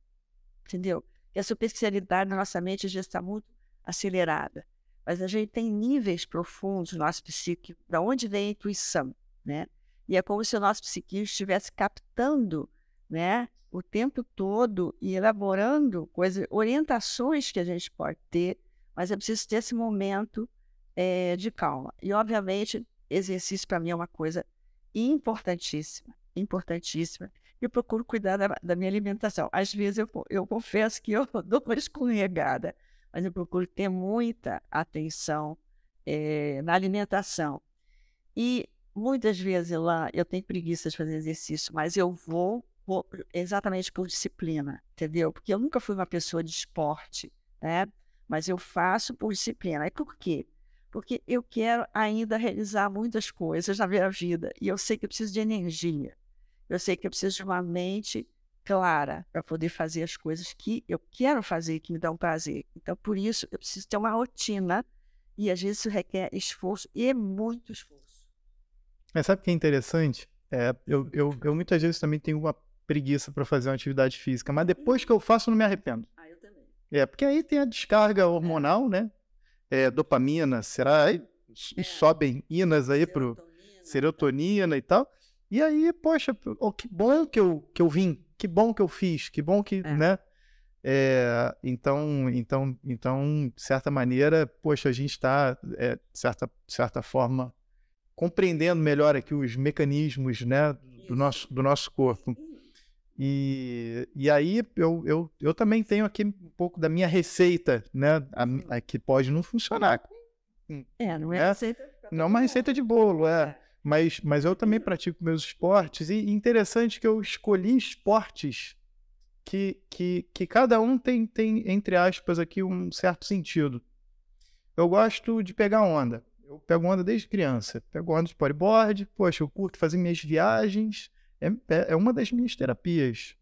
Entendeu? E a superficialidade na nossa mente vezes está muito acelerada. Mas a gente tem níveis profundos no nosso psíquico, da onde vem a intuição, né? E é como se o nosso psiquismo estivesse captando, né, o tempo todo e elaborando coisas, orientações que a gente pode ter, mas é preciso ter esse momento é, de calma. E, obviamente, exercício para mim é uma coisa importantíssima, importantíssima. Eu procuro cuidar da, da minha alimentação. Às vezes eu, eu confesso que eu dou uma escorregada, mas eu procuro ter muita atenção é, na alimentação. E muitas vezes lá eu tenho preguiça de fazer exercício, mas eu vou, vou exatamente por disciplina, entendeu? Porque eu nunca fui uma pessoa de esporte, né? Mas eu faço por disciplina. E por quê? porque eu quero ainda realizar muitas coisas na minha vida e eu sei que eu preciso de energia. Eu sei que eu preciso de uma mente clara para poder fazer as coisas que eu quero fazer, que me dão prazer. Então, por isso, eu preciso ter uma rotina e às vezes isso requer esforço e muito esforço. Mas sabe o que é interessante? É, eu, eu, eu muitas vezes também tenho uma preguiça para fazer uma atividade física, mas depois que eu faço, eu não me arrependo. Ah, eu também. É, porque aí tem a descarga hormonal, né? é, dopamina, será? Aí É. sobem inas aí pro Serotonina. serotonina e tal. E aí, poxa, oh, que bom que eu, que eu vim, que bom que eu fiz, que bom que, É. né? É, então, então, então, de certa maneira, poxa, a gente está, é, de certa, certa forma, compreendendo melhor aqui os mecanismos, né, do nosso, do nosso corpo. E, e aí eu, eu, eu também tenho aqui um pouco da minha receita, né? A, a que pode não funcionar. É, não é, É, receita. Não é uma receita de bolo, é. Mas, mas eu também pratico meus esportes. E interessante que eu escolhi esportes que, que, que cada um tem, tem, entre aspas, aqui um certo sentido. Eu gosto de pegar onda. Eu pego onda desde criança. Pego onda de bodyboard. Poxa, eu curto fazer minhas viagens. É, é, é uma das minhas terapias.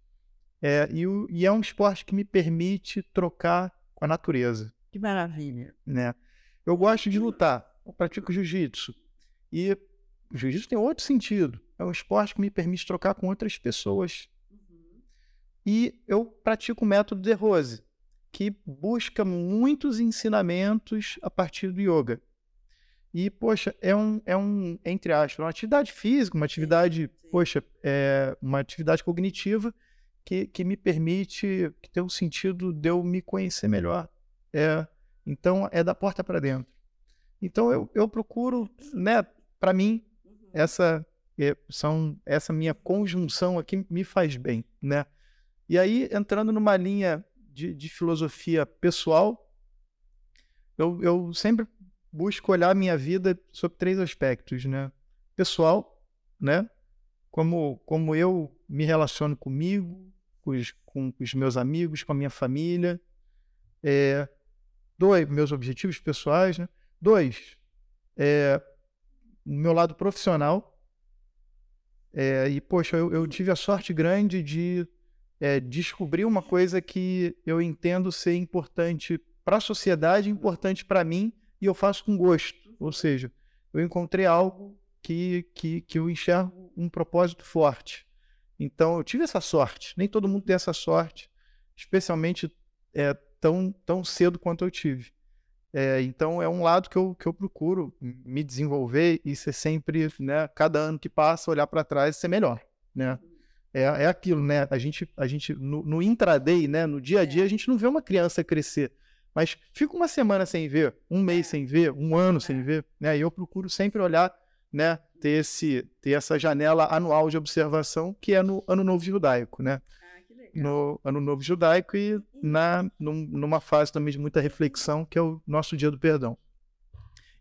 É, e, o- e é um esporte que me permite trocar com a natureza Que maravilha. né? Eu gosto de lutar, eu pratico jiu-jitsu. E o jiu-jitsu tem outro sentido. É um esporte que me permite trocar com outras pessoas. E eu pratico o método de Rose, que busca muitos ensinamentos a partir do yoga. E, poxa, é um, é um entre aspas, uma atividade física, uma atividade, sim. poxa, é uma atividade cognitiva que, que me permite, que tem o sentido de eu me conhecer melhor. É, então, é da porta para dentro. Então, eu, eu procuro, né, para mim, essa é, são essa minha conjunção aqui me faz bem, né? E aí, entrando numa linha de, de filosofia pessoal, eu, eu sempre busco olhar minha vida sob três aspectos, né? Pessoal, né? Como, como eu me relaciono comigo, com os, com os meus amigos, com a minha família. É, dois, meus objetivos pessoais, né? Dois, é, o meu lado profissional. É, e, poxa, eu, eu tive a sorte grande de é, descobrir uma coisa que eu entendo ser importante para a sociedade, importante para mim, e eu faço com gosto. Ou seja, eu encontrei algo que, que, que eu enxergo um propósito forte. Então, eu tive essa sorte. Nem todo mundo tem essa sorte, especialmente é, tão, tão cedo quanto eu tive. É, então, é um lado que eu, que eu procuro me desenvolver e ser sempre, né, cada ano que passa, olhar para trás e ser melhor. Né? É, é aquilo, né? A gente, a gente no, no intraday, né, no dia a dia, a gente não vê uma criança crescer. Mas fica uma semana sem ver, um mês sem ver, um ano sem ver, né? E eu procuro sempre olhar, né? Ter, esse, ter essa janela anual de observação que é no Ano Novo Judaico, né? No Ano Novo Judaico e na, num- numa fase também de muita reflexão, que é o nosso Dia do Perdão.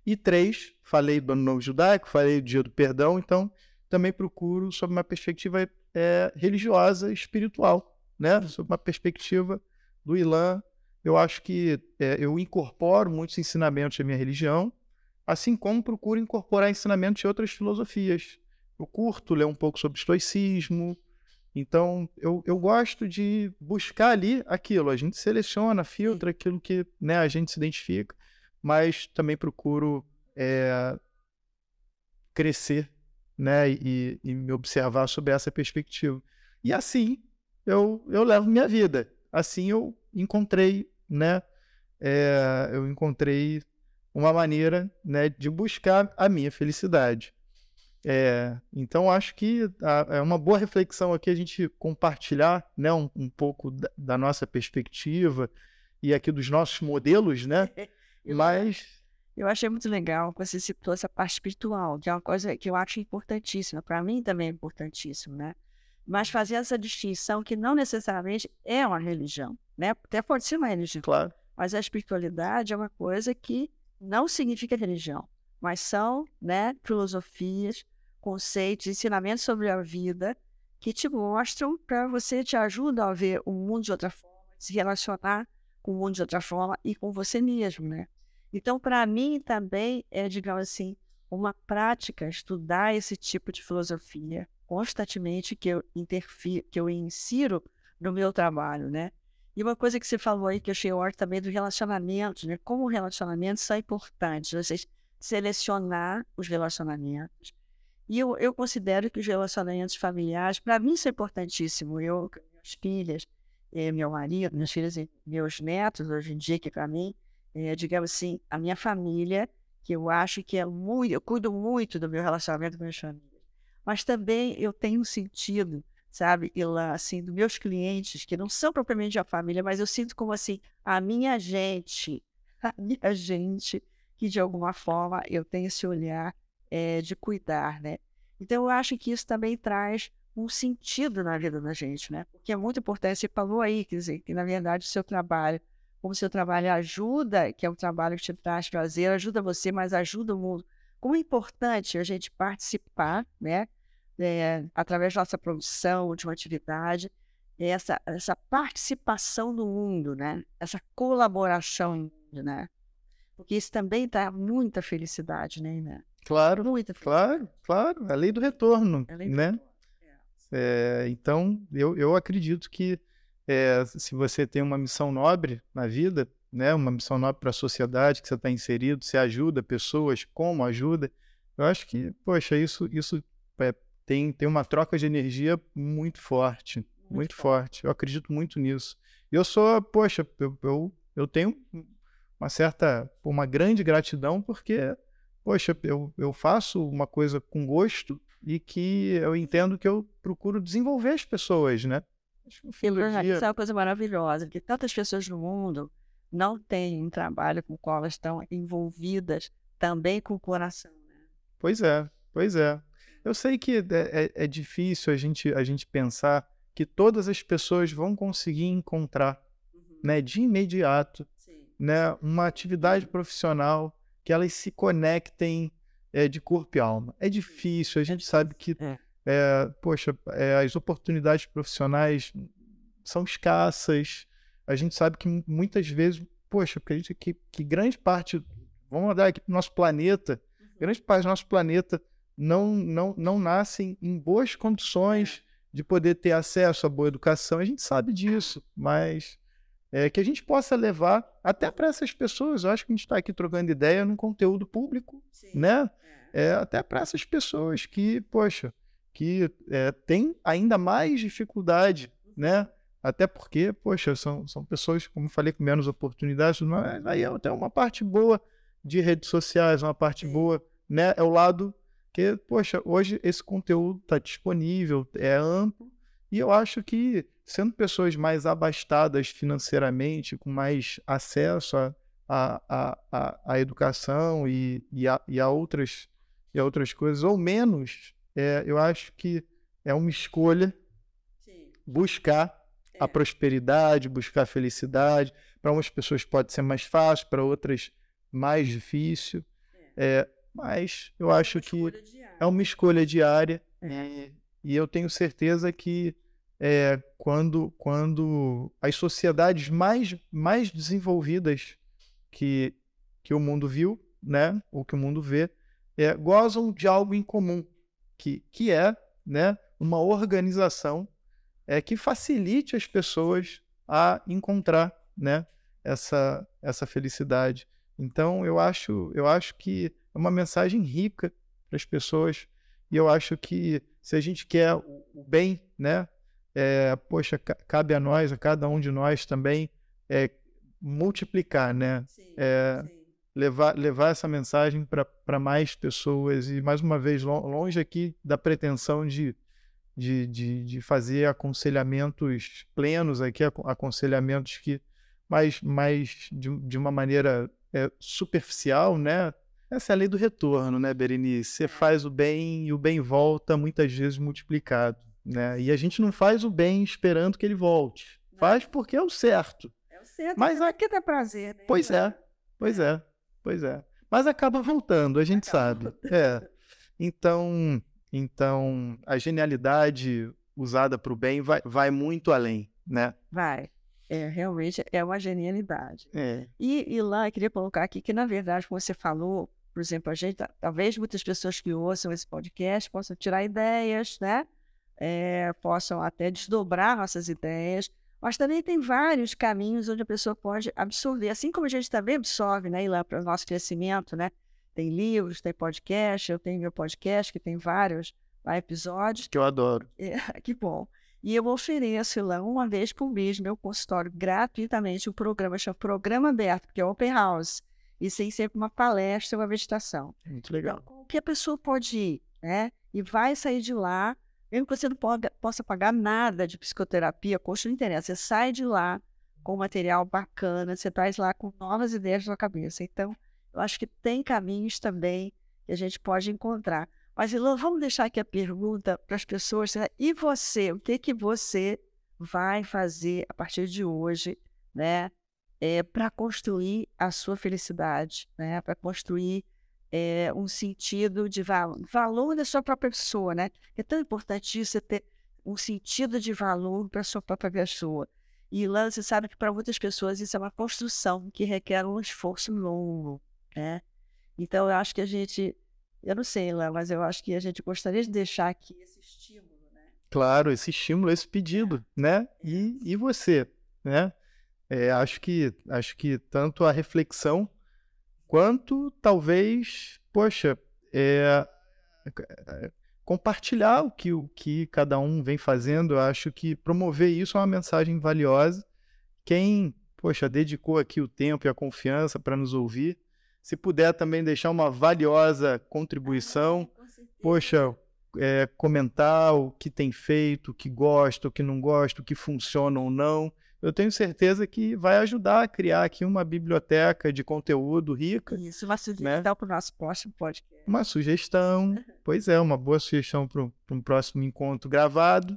E três, falei do Ano Novo Judaico, falei do Dia do Perdão, então também procuro sob uma perspectiva é, religiosa, espiritual, né? Sob uma perspectiva do Islã, eu acho que é, eu incorporo muitos ensinamentos da minha religião, assim como procuro incorporar ensinamentos de outras filosofias. Eu curto ler um pouco sobre estoicismo, então eu, eu gosto de buscar ali aquilo. A gente seleciona, filtra aquilo que né, a gente se identifica, mas também procuro é, crescer né, e, e me observar sob essa perspectiva. E assim, eu, eu levo minha vida. Assim eu encontrei, né? É, eu encontrei uma maneira né, de buscar a minha felicidade. É, então, acho que é uma boa reflexão aqui a gente compartilhar né, um, um pouco da, da, nossa perspectiva e aqui dos nossos modelos, né? Mas. Eu achei muito legal que você citou essa parte espiritual, que é uma coisa que eu acho importantíssima. Para mim também é importantíssimo, né? Mas fazer essa distinção que não necessariamente é uma religião, né? Até pode ser uma religião. Claro. Mas a espiritualidade é uma coisa que não significa religião, mas são né, filosofias, conceitos, ensinamentos sobre a vida que te mostram para você, te ajudam a ver o mundo de outra forma, se relacionar com o mundo de outra forma e com você mesmo, né? Então, para mim também é, digamos assim, uma prática estudar esse tipo de filosofia constantemente que eu interfiro, que eu insiro no meu trabalho, né? E uma coisa que você falou aí que eu achei ótimo também do relacionamento, né? Como relacionamentos são importantes, vocês selecionar os relacionamentos, e eu, eu considero que os relacionamentos familiares, para mim, isso é importantíssimo. Eu, minhas filhas, eh, meu marido, minhas filhas e meus netos, hoje em dia, que para mim, é, digamos assim, a minha família, que eu acho que é muito, eu cuido muito do meu relacionamento com minhas famílias. Mas também eu tenho sentido, sabe, lá, assim, dos meus clientes, que não são propriamente a família, mas eu sinto como assim, a minha gente, a minha gente, que de alguma forma eu tenho esse olhar é, de cuidar, né? Então, eu acho que isso também traz um sentido na vida da gente, né? Porque é muito importante, você falou aí, quer dizer, que na verdade o seu trabalho, como o seu trabalho ajuda, que é um trabalho que te traz prazer, ajuda você, mas ajuda o mundo. Como é importante a gente participar, né? É, através da nossa produção, de uma atividade, essa, essa participação no mundo, né? Essa colaboração, né? Porque isso também dá muita felicidade, né, né? Claro, claro, claro. A lei do retorno, lei do né? Retorno. É. É, então, eu, eu acredito que é, se você tem uma missão nobre na vida, né, uma missão nobre para a sociedade que você está inserido, você ajuda pessoas, como ajuda, eu acho que, poxa, isso, isso é, tem, tem uma troca de energia muito forte, muito, muito forte. Eu acredito muito nisso. Eu sou, poxa, eu, eu, eu tenho uma certa, uma grande gratidão porque poxa, eu, eu faço uma coisa com gosto e que eu entendo que eu procuro desenvolver as pessoas, né? Dia... Isso é uma coisa maravilhosa, porque tantas pessoas no mundo não têm um trabalho com o qual elas estão envolvidas também com o coração. Né? Pois é, pois é. Eu sei que é, é, é difícil a gente, a gente pensar que todas as pessoas vão conseguir encontrar, uhum. né, de imediato, Sim. né, uma atividade profissional que elas se conectem é, de corpo e alma. É difícil, a gente sabe que, é. É, poxa, as oportunidades profissionais são escassas. A gente sabe que muitas vezes, poxa, acredito que, que grande parte, vamos olhar aqui para o nosso planeta, uhum. grande parte do nosso planeta não, não, não nascem em boas condições de poder ter acesso à boa educação. A gente sabe disso, mas é, que a gente possa levar até para essas pessoas. Eu acho que a gente está aqui trocando ideia num conteúdo público, Sim. né? É. é até para essas pessoas que, poxa, que é, têm ainda mais dificuldade, né? Até porque, poxa, são, são pessoas, como eu falei, com menos oportunidades, mas aí é até uma parte boa de redes sociais, uma parte Sim. boa, né? É o lado que, poxa, hoje esse conteúdo está disponível, é amplo, e eu acho que sendo pessoas mais abastadas financeiramente, com mais acesso a, a, a, a educação e, e, a, e, a outras, e a outras coisas, ou menos, é, eu acho que é uma escolha Sim. buscar é. a prosperidade, buscar a felicidade. Para umas pessoas pode ser mais fácil, para outras mais difícil. É. é mas eu é acho que é uma escolha diária. E, é. e eu tenho certeza que é, quando, quando as sociedades mais, mais desenvolvidas que, que o mundo viu, né, ou que o mundo vê, é, gozam de algo em comum, que, que é né, uma organização é, que facilite as pessoas a encontrar né, essa, essa felicidade. Então, eu acho, eu acho que é uma mensagem rica para as pessoas e eu acho que se a gente quer o bem né, é, poxa, ca- cabe a nós, a cada um de nós também, é, multiplicar, né? Sim, É, levar, levar essa mensagem para mais pessoas e, mais uma vez, lo- longe aqui da pretensão de, de, de, de fazer aconselhamentos plenos aqui, acon- aconselhamentos que mais, mais de, de uma maneira é, superficial, né? Essa é a lei do retorno, né, Berenice? Você faz o bem e o bem volta muitas vezes multiplicado, né? E a gente não faz o bem esperando que ele volte. Não. Faz porque é o certo. É o certo, Mas a- aqui dá prazer, né? Pois é, pois é, pois é. Mas acaba voltando, a gente Acaba sabe. voltando. É. Então, então a genialidade usada para o bem vai, vai muito além, né? Vai. É, realmente é uma genialidade. É. E, e lá, eu queria colocar aqui que, na verdade, como você falou, por exemplo, a gente, talvez muitas pessoas que ouçam esse podcast possam tirar ideias, né? É, possam até desdobrar nossas ideias, mas também tem vários caminhos onde a pessoa pode absorver, assim como a gente também absorve, né, lá para o nosso crescimento, né? Tem livros, tem podcast, eu tenho meu podcast que tem vários lá, episódios. Que eu adoro. É, que bom. E eu ofereço lá uma vez por mês meu consultório gratuitamente, um programa chama Programa Aberto, que é Open House. E tem sempre uma palestra, uma meditação. Muito Então, legal. qualquer pessoa pode ir, né? E vai sair de lá, mesmo que você não poga- possa pagar nada de psicoterapia, custo não interessa. Você sai de lá com material bacana, você traz lá com novas ideias na cabeça. Então, eu acho que tem caminhos também que a gente pode encontrar. Mas, Ilan, vamos deixar aqui a pergunta para as pessoas. né? E você, o que que você vai fazer a partir de hoje, né? É, para construir a sua felicidade, né? Para construir é, um sentido de valor, valor da sua própria pessoa, né? É tão importante isso, você ter um sentido de valor para a sua própria pessoa. E lá você sabe que para muitas pessoas isso é uma construção que requer um esforço longo, né? Então eu acho que a gente, eu não sei, lá, mas eu acho que a gente gostaria de deixar aqui esse estímulo, né? Claro, esse estímulo, esse pedido, né? E, e você, né? É, acho que acho que tanto a reflexão quanto talvez, poxa, é, é, compartilhar o que, o que cada um vem fazendo. Eu acho que promover isso é uma mensagem valiosa. Quem, poxa, dedicou aqui o tempo e a confiança para nos ouvir, se puder também deixar uma valiosa contribuição, poxa, é, comentar o que tem feito, o que gosta, o que não gosta, o que funciona ou não. Eu tenho certeza que vai ajudar a criar aqui uma biblioteca de conteúdo rica, Isso, uma sugestão para o nosso próximo podcast. uma sugestão, pois é, uma boa sugestão para um próximo encontro gravado.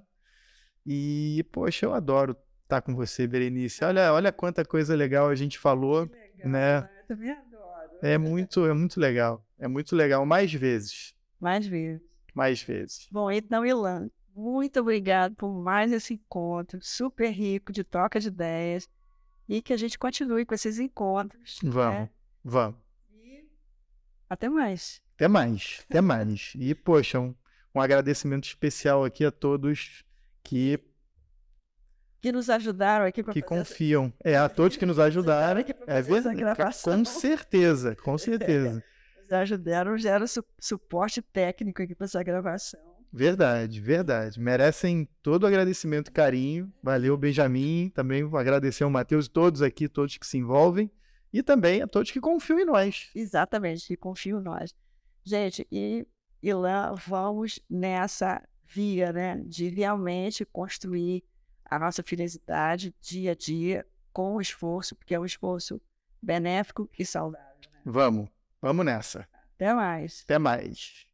E, poxa, eu adoro estar com você, Berenice. Olha, olha quanta coisa legal a gente falou. Legal, né? Eu também adoro. É muito, é muito legal. É muito legal. Mais vezes. Mais vezes. Mais vezes. Bom, então, Ilan, muito obrigado por mais esse encontro super rico de troca de ideias e que a gente continue com esses encontros. Vamos, né? vamos. E até mais. Até mais, até mais. E, poxa, um, um agradecimento especial aqui a todos que, Que nos ajudaram aqui para que fazer confiam. É, a todos que nos ajudaram. É verdade. gravação. Com certeza, com certeza. Nos ajudaram, deram su suporte técnico aqui para essa gravação. Verdade, verdade. Merecem todo o agradecimento e carinho. Valeu, Benjamin. Também vou agradecer ao Matheus e todos aqui, todos que se envolvem. E também a todos que confiam em nós. Exatamente, que confio em nós. Gente, e, e lá vamos nessa via, né, de realmente construir a nossa felicidade dia a dia com esforço, porque é um esforço benéfico e saudável. né? Vamos, vamos nessa. Até mais. Até mais.